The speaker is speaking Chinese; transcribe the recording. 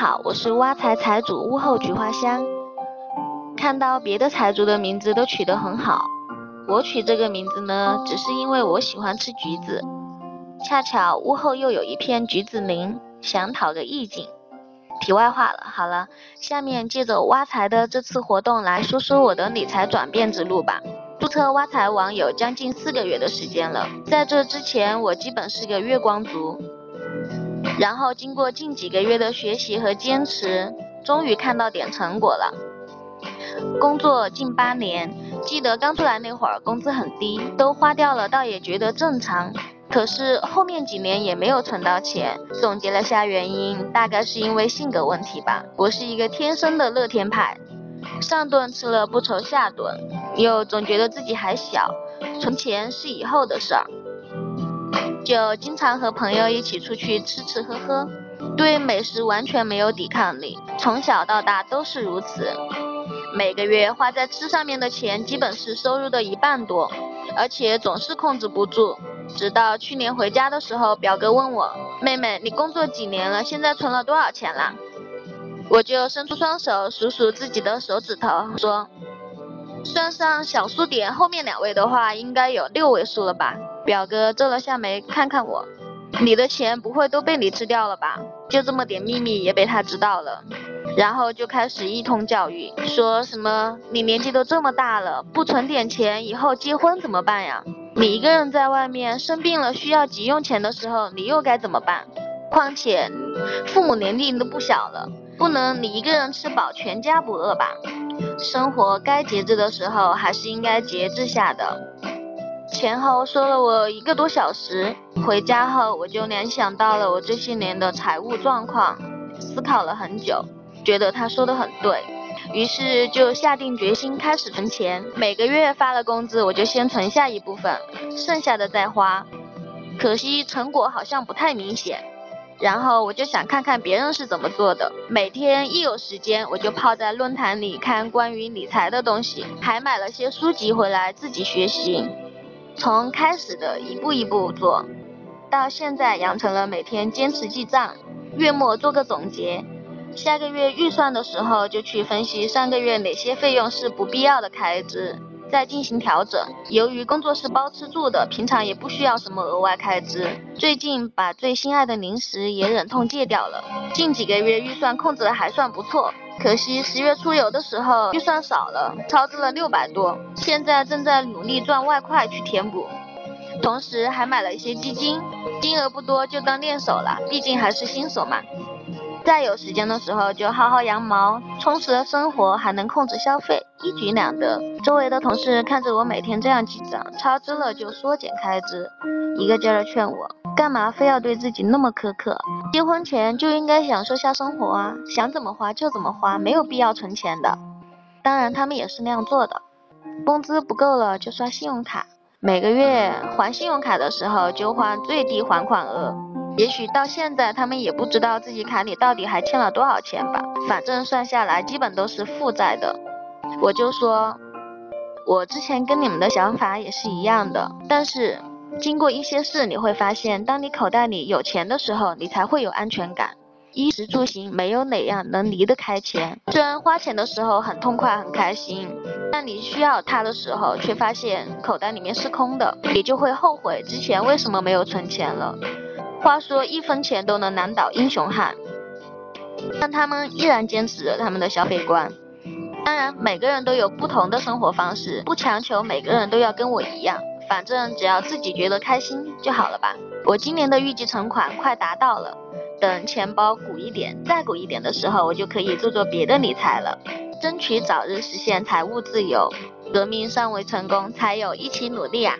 好，我是挖财财主屋后菊花香。看到别的财主的名字都取得很好，我取这个名字呢，只是因为我喜欢吃橘子，恰巧屋后又有一片橘子林，想讨个意境。题外话了，好了，下面借着挖财的这次活动来说说我的理财转变之路吧。注册挖财网有将近四个月的时间了，在这之前我基本是个月光族。然后经过近几个月的学习和坚持，终于看到点成果了。工作近八年，记得刚出来那会儿工资很低，都花掉了，倒也觉得正常。可是后面几年也没有存到钱，总结了下原因，大概是因为性格问题吧。我是一个天生的乐天派，上顿吃了不愁下顿，又总觉得自己还小，存钱是以后的事儿。就经常和朋友一起出去吃吃喝喝，对美食完全没有抵抗力，从小到大都是如此。每个月花在吃上面的钱基本是收入的一半多，而且总是控制不住。直到去年回家的时候，表哥问我：“妹妹，你工作几年了？现在存了多少钱啦？”我就伸出双手数数自己的手指头，说：“算上小数点后面两位的话，应该有六位数了吧。”表哥皱了下眉，看看我，你的钱不会都被你吃掉了吧？就这么点秘密也被他知道了，然后就开始一通教育，说什么你年纪都这么大了，不存点钱，以后结婚怎么办呀？你一个人在外面生病了需要急用钱的时候，你又该怎么办？况且父母年龄都不小了，不能你一个人吃饱全家不饿吧？生活该节制的时候还是应该节制下的。前后说了我一个多小时，回家后我就联想到了我这些年的财务状况，思考了很久，觉得他说的很对，于是就下定决心开始存钱。每个月发了工资，我就先存下一部分，剩下的再花。可惜成果好像不太明显，然后我就想看看别人是怎么做的。每天一有时间，我就泡在论坛里看关于理财的东西，还买了些书籍回来自己学习。从开始的一步一步做，到现在养成了每天坚持记账，月末做个总结，下个月预算的时候就去分析上个月哪些费用是不必要的开支，再进行调整。由于工作是包吃住的，平常也不需要什么额外开支。最近把最心爱的零食也忍痛戒掉了，近几个月预算控制的还算不错。可惜十月出游的时候预算少了，超支了六百多，现在正在努力赚外快去填补，同时还买了一些基金，金额不多就当练手了，毕竟还是新手嘛。再有时间的时候就薅薅羊毛，充实了生活，还能控制消费，一举两得。周围的同事看着我每天这样记账，超支了就缩减开支，一个劲儿的劝我。干嘛非要对自己那么苛刻？结婚前就应该享受下生活啊，想怎么花就怎么花，没有必要存钱的。当然，他们也是那样做的。工资不够了就刷信用卡，每个月还信用卡的时候就还最低还款额。也许到现在他们也不知道自己卡里到底还欠了多少钱吧，反正算下来基本都是负债的。我就说，我之前跟你们的想法也是一样的，但是。经过一些事，你会发现，当你口袋里有钱的时候，你才会有安全感。衣食住行，没有哪样能离得开钱。虽然花钱的时候很痛快、很开心，但你需要它的时候，却发现口袋里面是空的，你就会后悔之前为什么没有存钱了。话说，一分钱都能难倒英雄汉，但他们依然坚持着他们的消费观。当然，每个人都有不同的生活方式，不强求每个人都要跟我一样。反正只要自己觉得开心就好了吧。我今年的预计存款快达到了，等钱包鼓一点、再鼓一点的时候，我就可以做做别的理财了，争取早日实现财务自由。革命尚未成功，才有一起努力啊！